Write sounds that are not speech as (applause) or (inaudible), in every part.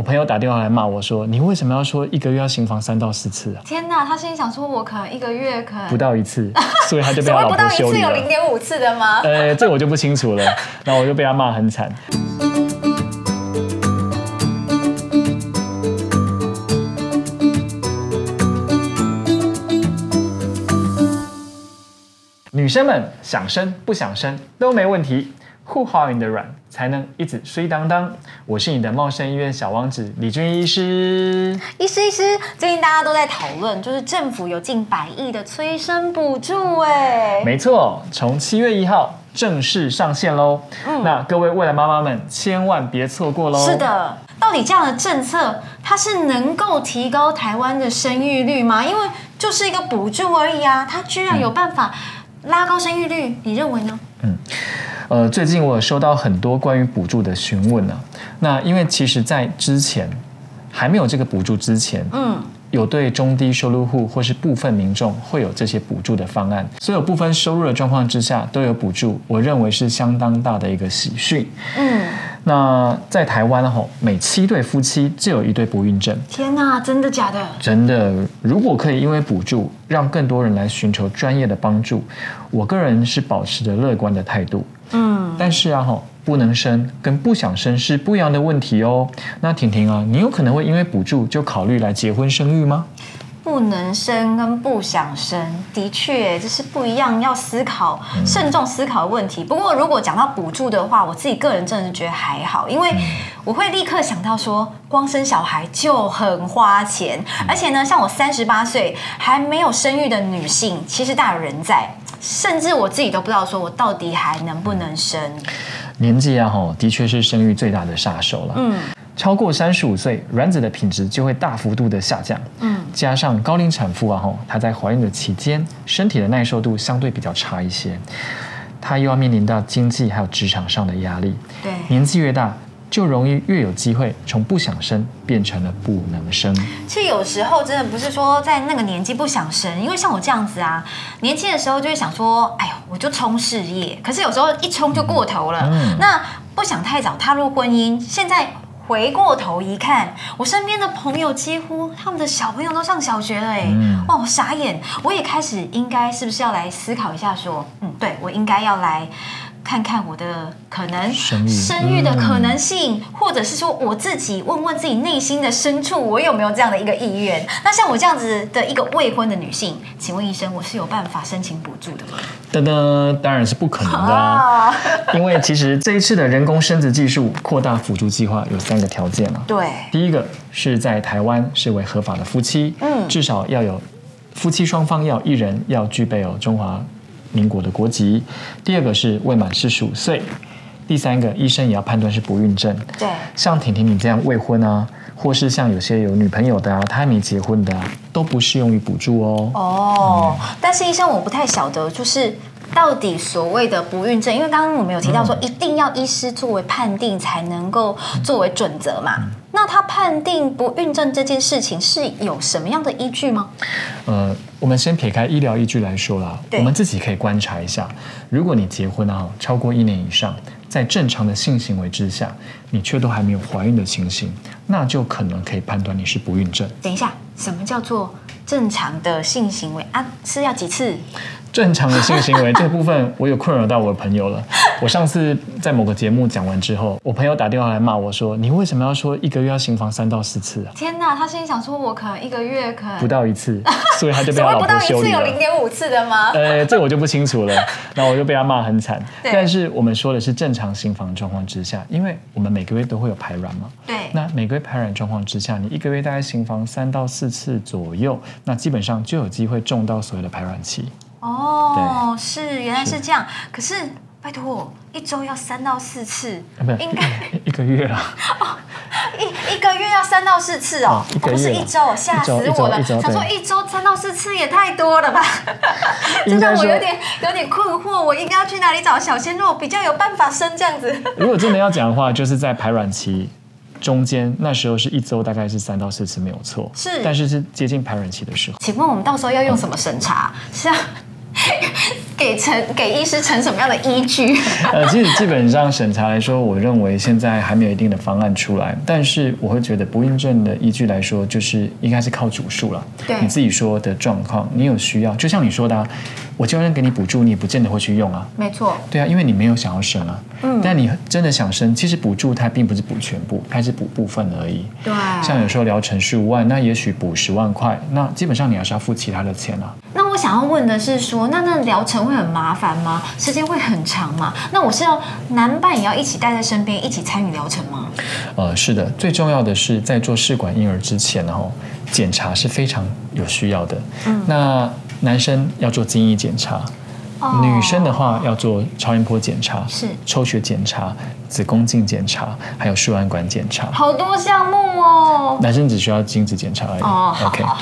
我朋友打电话来骂我说：“你为什么要说一个月要行房三到四次啊？天哪，他心里想说，我可能一个月可能不到一次，(laughs) 所以他就被所他老谓不到一次婆修理了。有零点五次的吗？呃，这我就不清楚了。(laughs) 然后我就被他骂很惨。女生们想生不想生都没问题，护好你的卵，才能一直睡当当。我是你的茂盛医院小王子李俊医师。医师医师，最近大家都在讨论，就是政府有近百亿的催生补助，哎，没错，从七月一号正式上线喽。嗯那各位未来妈妈们千万别错过喽。是。的。到底这样的政策，它是能够提高台湾的生育率吗？因为就是一个补助而已啊，它居然有办法拉高生育率，你认为呢？呃，最近我有收到很多关于补助的询问呢、那因为其实，在之前还没有这个补助之前，嗯，有对中低收入户或是部分民众会有这些补助的方案，所有部分收入的状况之下都有补助，我认为是相当大的一个喜讯。嗯，那在台湾吼，每七对夫妻就有一对不孕症。天哪，真的假的？真的，如果可以因为补助让更多人来寻求专业的帮助，我个人是保持着乐观的态度。嗯，但是啊，吼，不能生跟不想生是不一样的问题哦。那婷婷啊，你有可能会因为补助就考虑来结婚生育吗？不能生跟不想生，的确这是不一样，要思考、慎重思考的问题。不过，如果讲到补助的话，我自己个人真的是觉得还好，因为我会立刻想到说，光生小孩就很花钱，而且呢，像我三十八岁还没有生育的女性，其实大有人在，甚至我自己都不知道说我到底还能不能生。年纪啊，吼，的确是生育最大的杀手了。嗯超过三十五岁，卵子的品质就会大幅度的下降。嗯，加上高龄产妇啊，吼，她在怀孕的期间，身体的耐受度相对比较差一些，她又要面临到经济还有职场上的压力。对。年纪越大，就容易越有机会从不想生变成了不能生。其实有时候真的不是说在那个年纪不想生，因为像我这样子啊，年轻的时候就会想说，哎呦，我就冲事业。可是有时候一冲就过头了，嗯那不想太早踏入婚姻。现在回过头一看，我身边的朋友几乎他们的小朋友都上小学了，哎、嗯哇，我傻眼。我也开始应该是不是要来思考一下，说，嗯，对我应该要来。看看我的可能生育的可能性，或者是说我自己问问自己内心的深处，我有没有这样的一个意愿？那像我这样子的一个未婚的女性，请问医生，我是有办法申请补助的吗？噔噔，当然是不可能的、啊，(laughs) 因为其实这一次的人工生殖技术扩大辅助计划有三个条件啊。对，第一个是在台湾视为合法的夫妻，嗯至少要有夫妻双方要一人要具备有中华民国的国籍。第二个是未满四十五岁。第三个，医生也要判断是不孕症。对，像婷婷你这样未婚啊，或是像有些有女朋友的啊，她还没结婚的啊，都不适用于补助哦。哦，但是医生我不太晓得，就是到底所谓的不孕症，因为刚刚我们有提到说，一定要医师作为判定才能够作为准则嘛。那他判定不孕症这件事情是有什么样的依据吗？呃，我们先撇开医疗依据来说啦，我们自己可以观察一下，如果你结婚啊超过一年以上，在正常的性行为之下，你却都还没有怀孕的情形，那就可能可以判断你是不孕症。等一下，什么叫做正常的性行为啊？是要几次？正常的性行为这个部分，我有困扰到我的朋友了。(laughs) 我上次在某个节目讲完之后，我朋友打电话来骂我说：“你为什么要说一个月要行房三到四次啊？天哪！他心里想说，我可能一个月可能不到一次，所以他就被 (laughs) 所谓不到他老婆一次有修理了。”零点五次的吗？呃，这我就不清楚了。(laughs) 然后我就被他骂很惨。但是我们说的是正常行房状况之下，因为我们每个月都会有排卵嘛。对，那每个月排卵状况之下，你一个月大概行房三到四次左右，那基本上就有机会中到所谓的排卵期。哦，是原来是这样。可是拜托，一周要三到四次应该一个月啦。一一个月要三到四次哦不是一周，吓死我了！想说一周三到四次也太多了吧？这让我有点有点困惑，我应该要去哪里找小鲜肉比较有办法生这样子？(laughs) 如果真的要讲的话，就是在排卵期中间，那时候是一周大概是三到四次没有错。是但是是接近排卵期的时候。请问我们到时候要用什么审查？是要 (laughs) 给成给医师成什么样的依据？呃，其实基本上审查来说，我认为现在还没有一定的方案出来，但是我会觉得不孕症的依据来说，就是应该是靠主数了。对你自己说的状况，你有需要，就像你说的、啊，我就算给你补助，你也不见得会去用啊。没错，对啊，因为你没有想要生啊。嗯。但你真的想生，其实补助它并不是补全部，它是补部分而已。对像有时候疗程十五万，那也许补十万块，那基本上你还是要付其他的钱啊。那我想要问的是说，那那疗程会很麻烦吗？时间会很长吗？那我是要男伴也要一起带在身边，一起参与疗程吗？呃，是的，最重要的是在做试管婴儿之前，然后检查是非常有需要的。嗯，那男生要做精液检查，哦女生的话要做超音波检查，是抽血检查、子宫镜检查，还有输卵管检查。好多项目哦。男生只需要精子检查而已。哦 OK，好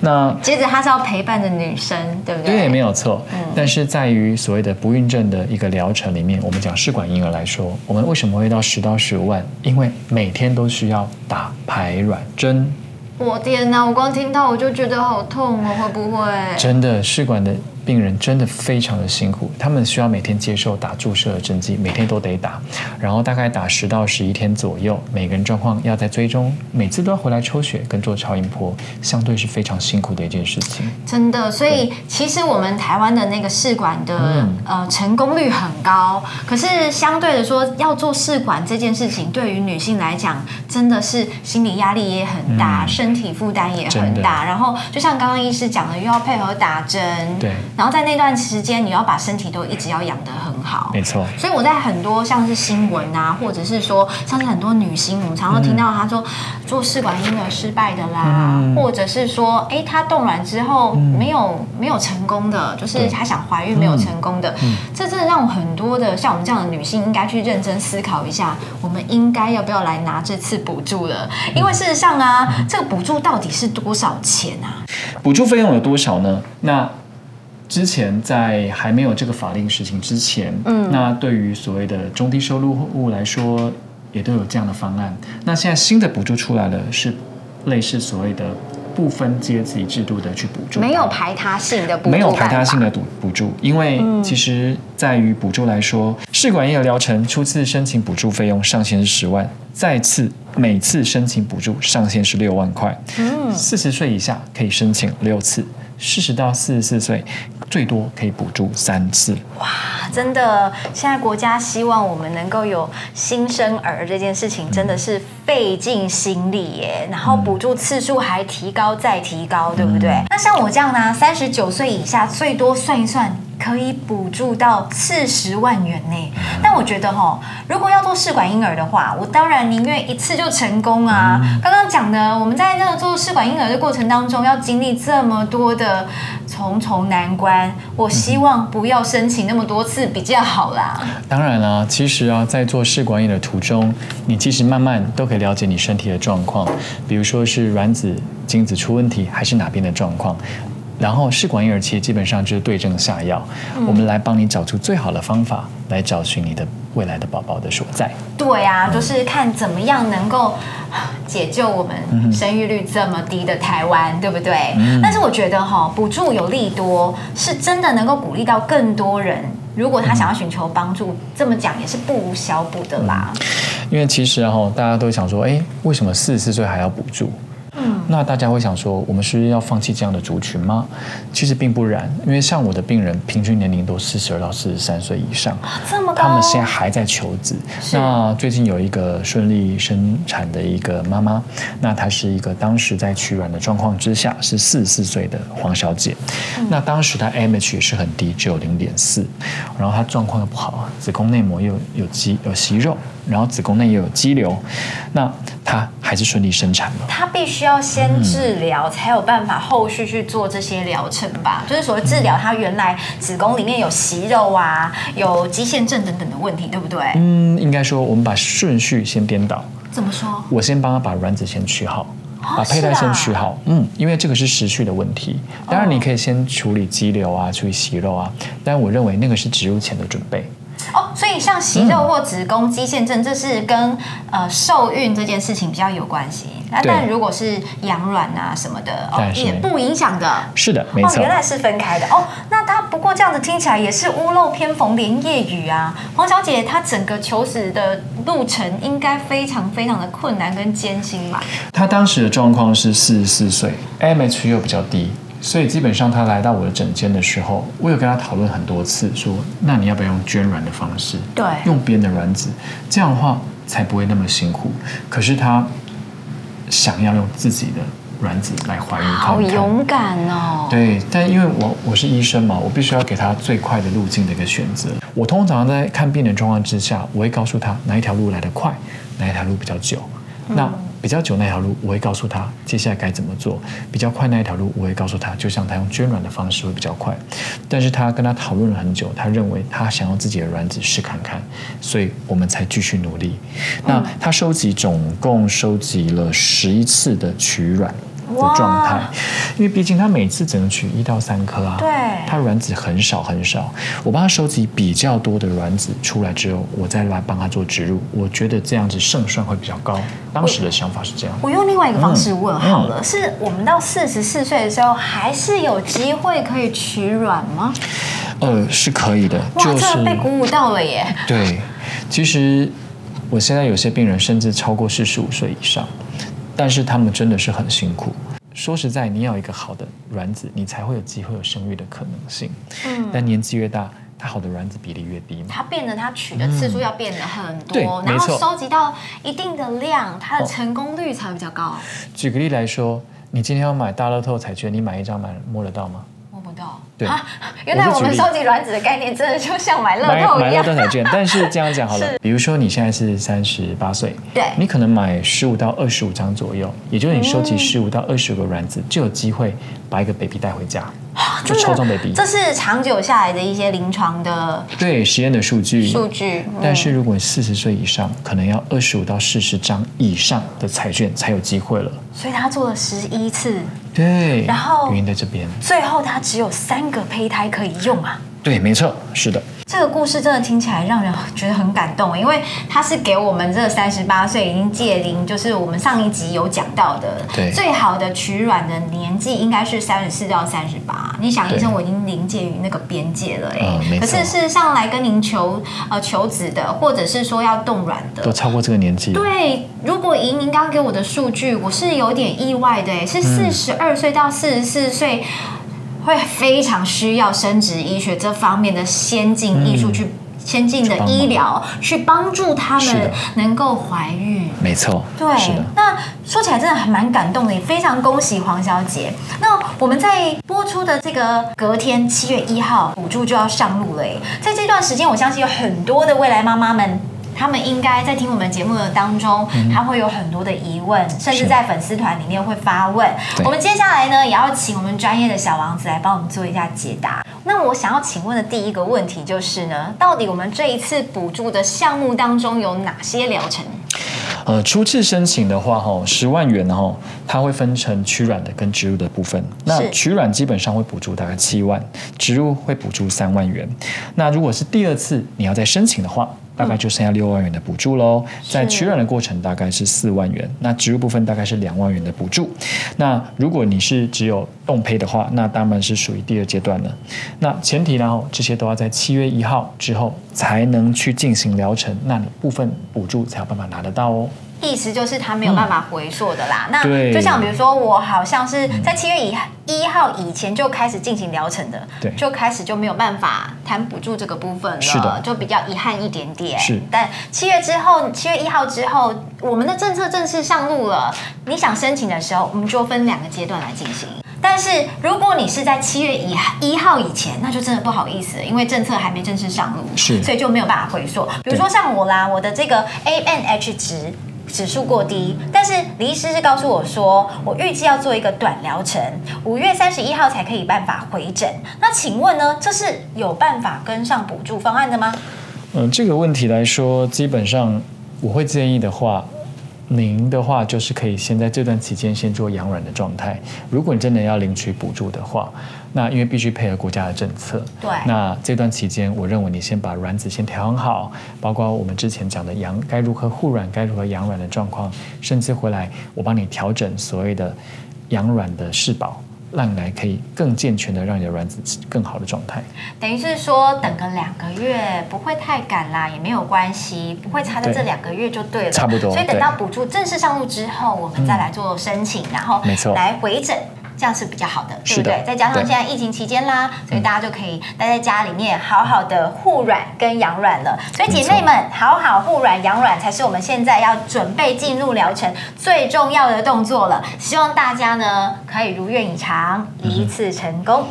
那接着他是要陪伴着女生，对不对？对，没有错。嗯但是在于所谓的不孕症的一个疗程里面，我们讲试管婴儿来说，我们为什么会到十到十五万？因为每天都需要打排卵针。我天哪！我光听到我就觉得好痛哦，会不会？真的，试管的病人真的非常的辛苦，他们需要每天接受打注射的针剂，每天都得打，然后大概打十到十一天左右，每个人状况要在追踪，每次都要回来抽血跟做超音波，相对是非常辛苦的一件事情。真的，所以其实我们台湾的那个试管的、嗯呃成功率很高，可是相对的说，要做试管这件事情，对于女性来讲，真的是心理压力也很大，嗯身体负担也很大。然后就像刚刚医师讲的，又要配合打针，对然后在那段时间，你要把身体都一直要养得很好，没错，所以我在很多像是新闻啊，或者是说像是很多女星，我们常常听到她说做试管婴儿失败的啦，嗯或者是说，哎，她冻卵之后没有、没有成功的，就是她想怀孕没有成功的，这真的让很多的像我们这样的女性应该去认真思考一下，我们应该要不要来拿这次补助了？因为事实上啊，这个补助到底是多少钱啊？补助费用有多少呢？那之前在还没有这个法令实行之前，嗯那对于所谓的中低收入户来说，也都有这样的方案。那现在新的补助出来了，是类似所谓的不分阶级制度的去补助，没有排他性的补助没有排他性的补补助，因为嗯其实在于补助来说，试管婴儿疗程初次申请补助费用上限是十万，再次每次申请补助上限是六万块。嗯四十岁以下可以申请六次，四十到四十四岁最多可以补助三次。哇，真的，现在国家希望我们能够有新生儿这件事情，真的是费尽心力耶。然后补助次数还提高再提高，对不对？那像我这样呢，三十九岁以下，最多算一算。可以补助到四十万元呢，但我觉得哈，如果要做试管婴儿的话，我当然宁愿一次就成功啊。刚刚讲的，我们在那个做试管婴儿的过程当中，要经历这么多的重重难关，我希望不要申请那么多次比较好啦。当然啦，其实啊，在做试管婴儿的途中，你其实慢慢都可以了解你身体的状况，比如说是卵子、精子出问题，还是哪边的状况。然后试管婴儿其实基本上就是对症下药，我们来帮你找出最好的方法，来找寻你的未来的宝宝的所在。对啊，就是看怎么样能够啊解救我们生育率这么低的台湾，对不对？但是我觉得哈、补助有利多，是真的能够鼓励到更多人。如果他想要寻求帮助，这么讲也是不无小补的啦。因为其实哈、大家都想说，哎，为什么四十四岁还要补助？嗯，那大家会想说，我们是不是要放弃这样的族群吗？其实并不然，因为像我的病人，平均年龄都四十二到四十三岁以上，这么高，他们现在还在求子。那最近有一个顺利生产的一个妈妈，那她是一个当时在取卵的状况之下是四十四岁的黄小姐，嗯。那当时她 AMH 也是很低，只有零点四，然后她状况又不好，子宫内膜又有肌有息肉，然后子宫内也有肌瘤，那她还是顺利生产了。她必须要先治疗，才有办法后续去做这些疗程吧？就是所谓治疗，它原来子宫里面有息肉啊，有肌腺症等等的问题，对不对？嗯，应该说我们把顺序先颠倒，怎么说？我先帮她把卵子先取好。哦把胚胎先取好，嗯，因为这个是时序的问题。当然，你可以先处理肌瘤啊，处理息肉啊，但我认为那个是植入前的准备。哦，所以像息肉或子宫肌腺症，这是跟呃受孕这件事情比较有关系。那但如果是养卵啊什么的，哦也不影响的。是的，没哦，错。原来是分开的哦。那他不过这样子听起来也是屋漏偏逢连夜雨啊。黄小姐她整个求子的路程应该非常非常的困难跟艰辛吧？她当时的状况是四十四岁，AMH 又比较低，所以基本上他来到我的诊间的时候，我有跟他讨论很多次，说那你要不要用捐卵的方式？对用别人的卵子，这样的话才不会那么辛苦。可是他想要用自己的卵子来怀孕看好。勇敢哦。对，但因为我我是医生嘛，我必须要给他最快的路径的一个选择。我通常在看病人状况之下，我会告诉他哪一条路来得快，哪一条路比较久。那比较久那条路，我会告诉他接下来该怎么做；比较快那一条路，我会告诉他，就像他用捐卵的方式会比较快。但是他跟他讨论了很久，他认为他想要自己的卵子试看看，所以我们才继续努力。那他收集总共收集了十一次的取卵。的状态，因为毕竟他每次只能取一到三颗啊，对他卵子很少很少，我帮他收集比较多的卵子出来之后，我再来帮他做植入，我觉得这样子胜算会比较高。当时的想法是这样。我用另外一个方式问好了，是我们到四十四岁的时候，还是有机会可以取卵吗？呃，是可以的，哇，就是这被鼓舞到了耶！对，其实我现在有些病人甚至超过四十五岁以上，但是他们真的是很辛苦。说实在，你要有一个好的卵子，你才会有机会有生育的可能性。嗯但年纪越大，它好的卵子比例越低嘛。它变得它取的次数要变得很对多，然后收集到一定的量，它的哦成功率才会比较高。举个例来说，你今天要买大乐透彩券，你买一张买摸得到吗？摸不到，对啊，原来我们收集卵子的概念真的就像买乐买买乐透一样。(laughs) 透彩券，但是这样讲好了，比如说你现在是三十八岁，对你可能买十五到二十五张左右，也就是你收集嗯十五到二十个卵子，就有机会把一个 baby 带回家，就抽中 baby。这是长久下来的一些临床的对实验的数据，数据。嗯但是如果四十岁以上，可能要二十五到四十张以上的彩券才有机会了。所以他做了十一次，对，然后原因在这边。最后他只有三个胚胎可以用啊。对，没错，是的。这个故事真的听起来让人觉得很感动，因为它是给我们这三十八岁已经届龄，就是我们上一集有讲到的，对最好的取卵的年纪应该是三十四到三十八。你想，医生我已经临界于那个边界了哎、嗯可是事实上来跟您求呃求子的，或者是说要冻卵的都。超过这个年纪。对，如果以您刚刚给我的数据，我是有点意外的，哎，是四十二岁到四十四岁，会非常需要生殖医学这方面的先进艺术嗯去。先进的医疗去帮助他们能够怀孕，没错，对那说起来真的还蛮感动的，也非常恭喜黄小姐。那我们在播出的这个隔天七月一号，补助就要上路了耶。在这段时间，我相信有很多的未来妈妈们。他们应该在听我们节目的当中，他会有很多的疑问，甚至在粉丝团里面会发问。我们接下来呢，也要请我们专业的小王子来帮我们做一下解答。那我想要请问的第一个问题就是呢，到底我们这一次补助的项目当中有哪些疗程？呃，初次申请的话，哈，十万元哈，它会分成取卵的跟植入的部分。那取卵基本上会补助大概七万，植入会补助三万元。那如果是第二次你要再申请的话，大概就剩下六万元的补助喽。在取卵的过程大概是四万元，那植入部分大概是两万元的补助。那如果你是只有冻胚的话，那当然是属于第二阶段了。那前提呢，哦这些都要在七月一号之后才能去进行疗程，那你部分补助才有办法拿得到哦。意思就是他没有办法回溯的啦。那就像比如说，我好像是在七月一一号以前就开始进行疗程的，对就开始就没有办法谈补助这个部分了，是的就比较遗憾一点点。是但七月之后，七月一号之后，我们的政策正式上路了。你想申请的时候，我们就分两个阶段来进行。但是如果你是在七月一一号以前，那就真的不好意思了，因为政策还没正式上路，是所以就没有办法回溯。比如说像我啦，我的这个 ANH 值。指数过低，但是李医师是告诉我说，我预计要做一个短疗程，五月三十一号才可以办法回诊。那请问呢，这是有办法跟上补助方案的吗？嗯，这个问题来说，基本上我会建议的话，您的话就是可以先在这段期间先做养卵的状态。如果你真的要领取补助的话，那因为必须配合国家的政策，对那这段期间，我认为你先把卵子先调养好，包括我们之前讲的养该如何护卵、该如何养卵的状况，甚至回来我帮你调整所谓的养卵的适保。让你来可以更健全的让你的卵子更好的状态。等于是说等个两个月不会太赶啦，也没有关系，不会差在这对两个月就对了。差不多所以等到补助正式上路之后，我们再来做申请，然后没错来回诊。这样是比较好的，对不对？再加上现在疫情期间啦，所以大家就可以待在家里面，好好的护卵跟养卵了。所以姐妹们，好好护卵养卵才是我们现在要准备进入疗程最重要的动作了。希望大家呢可以如愿以偿，一次成功。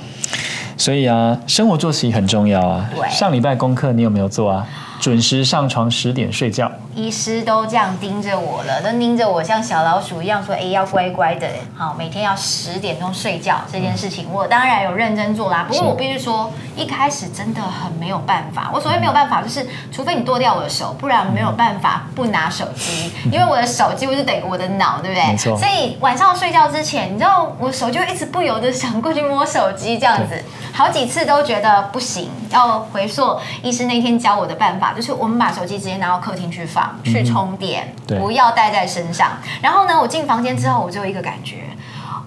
所以啊，生活作息很重要啊。上礼拜功课你有没有做啊？准时上床，十点睡觉。医师都这样盯着我了，都盯着我像小老鼠一样说：“哎，要乖乖的，好，每天要十点钟睡觉。”这件事情我当然有认真做啦。不过我必须说，一开始真的很没有办法。我所谓没有办法，就是除非你剁掉我的手，不然没有办法不拿手机，(laughs) 因为我的手几乎是等于我的脑，对不对？没错所以晚上睡觉之前，你知道我手就一直不由得想过去摸手机，这样子，好几次都觉得不行，要回溯医师那天教我的办法，就是我们把手机直接拿到客厅去放，去充电，对不要带在身上。然后呢，我进房间之后，我就有一个感觉。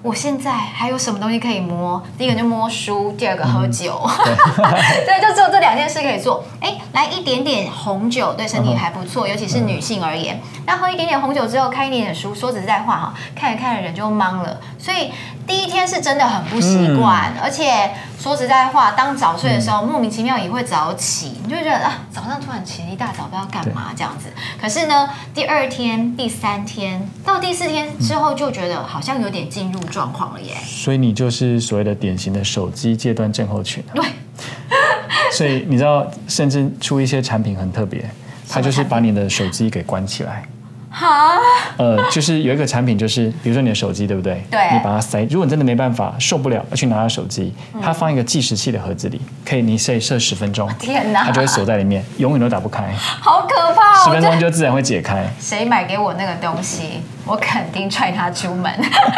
我现在还有什么东西可以摸？第一个就摸书，第二个喝酒，(laughs) 对，就只有这两件事可以做。哎，来一点点红酒对身体还不错，尤其是女性而言。那喝一点点红酒之后，看一点点书，说实在话哈，看着看着人就懵了。所以第一天是真的很不习惯，而且说实在话，当早睡的时候，莫名其妙也会早起，你就觉得啊，早上突然起了一大早，不知道干嘛这样子。可是呢，第二天、第三天到第四天之后，就觉得好像有点进入状况了耶。所以你就是所谓的典型的手机戒断症候群、啊。对，(laughs) 所以你知道，甚至出一些产品很特别，它就是把你的手机给关起来。哈，呃，就是有一个产品，就是比如说你的手机，对不对？对你把它塞，如果你真的没办法受不了，要去拿到手机，它放一个计时器的盒子里，可以你设设十分钟，天哪它就会锁在里面，永远都打不开，好可怕哦！十分钟就自然会解开。谁买给我那个东西，我肯定踹他出门。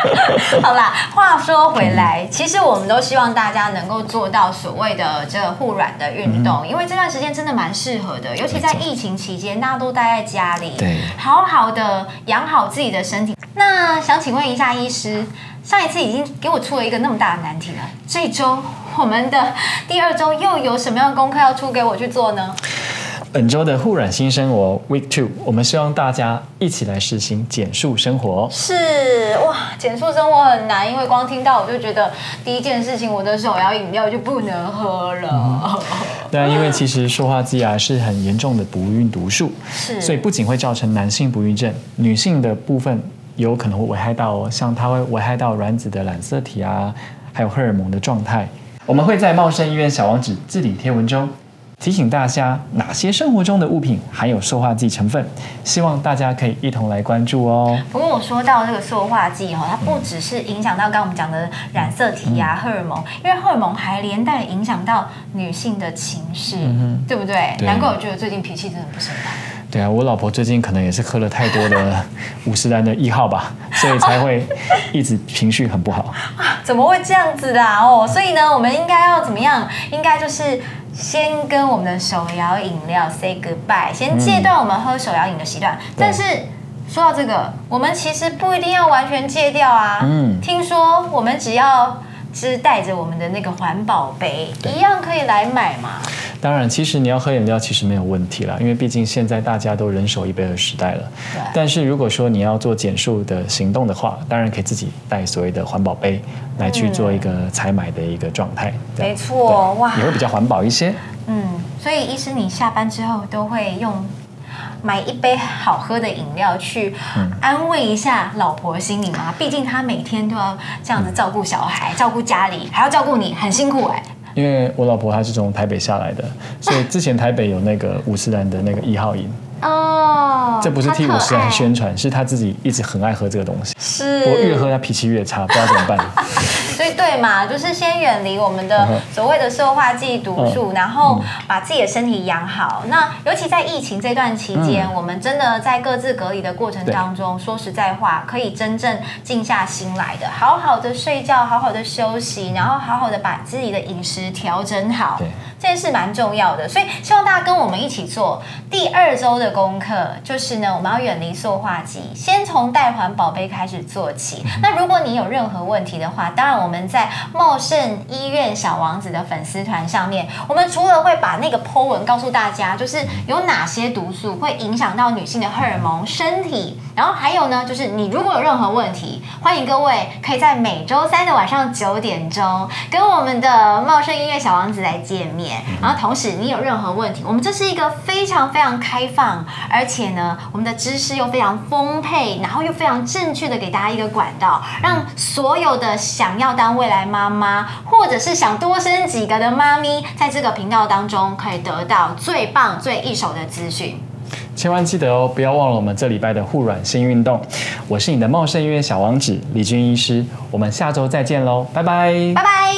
(laughs) 好啦，话说回来，其实我们都希望大家能够做到所谓的这个护软的运动，因为这段时间真的蛮适合的，尤其在疫情期间，大家都待在家里，对好好的养好自己的身体。那想请问一下医师，上一次已经给我出了一个那么大的难题了，这周我们的第二周又有什么样的功课要出给我去做呢？本周的护卵新生活 Week Two，我们希望大家一起来实行减速生活。是哇，减速生活很难，因为光听到我就觉得第一件事情，我的手摇饮料就不能喝了。对啊，因为其实说话机啊是很严重的不孕毒素，是。所以不仅会造成男性不孕症，女性的部分有可能会危害到哦，像它会危害到卵子的染色体啊，还有荷尔蒙的状态。我们会在茂盛医院小王子治理贴文中提醒大家哪些生活中的物品含有塑化剂成分，希望大家可以一同来关注哦。不过我说到这个塑化剂哈，它不只是影响到刚刚我们讲的染色体呀、荷尔蒙，因为荷尔蒙还连带影响到女性的情绪，对不对？对难怪我觉得最近脾气真的不是很好。对啊，我老婆最近可能也是喝了太多的 (laughs) 五十兰的一号吧，所以才会一直情绪很不好。(laughs) 怎么会这样子的？哦，所以呢，我们应该要怎么样？应该就是先跟我们的手摇饮料 say goodbye，先戒断我们喝手摇饮的习惯。但是说到这个，我们其实不一定要完全戒掉啊。嗯听说我们只要是带着我们的那个环保杯，一样可以来买嘛。当然，其实你要喝饮料其实没有问题啦，因为毕竟现在大家都人手一杯的时代了。但是如果说你要做减速的行动的话，当然可以自己带所谓的环保杯来去做一个采买的一个状态。没错对哇也会比较环保一些。嗯，所以医师，你下班之后都会用买一杯好喝的饮料去安慰一下老婆心里吗？毕竟她每天都要这样子照顾小孩、照顾家里，还要照顾你，很辛苦哎、因为我老婆她是从台北下来的，所以之前台北有那个五十兰的那个一号饮，哦，这不是替五十兰宣传，是她自己一直很爱喝这个东西。是，我越喝她脾气越差，不知道怎么办。(laughs) (laughs) 所以对嘛，就是先远离我们的所谓的塑化剂、毒素，然后把自己的身体养好。那尤其在疫情这段期间，我们真的在各自隔离的过程当中，说实在话，可以真正静下心来的，好好的睡觉，好好的休息，然后好好的把自己的饮食调整好。这件事蛮重要的，所以希望大家跟我们一起做第二周的功课，就是呢，我们要远离塑化剂，先从代环保杯开始做起。那如果你有任何问题的话，当然我们在茂盛医院小王子的粉丝团上面，我们除了会把那个 po 文告诉大家，就是有哪些毒素会影响到女性的荷尔蒙、身体，然后还有呢，就是你如果有任何问题，欢迎各位可以在每周三的晚上九点钟跟我们的茂盛医院小王子来见面。然后同时，你有任何问题，我们这是一个非常非常开放，而且呢，我们的知识又非常丰沛，然后又非常正确的给大家一个管道，让所有的想要当未来妈妈，或者是想多生几个的妈咪，在这个频道当中可以得到最棒、最一手的资讯。千万记得哦，不要忘了我们这礼拜的护卵新运动。我是你的茂盛医院小王子李军医师，我们下周再见喽，拜拜，拜拜。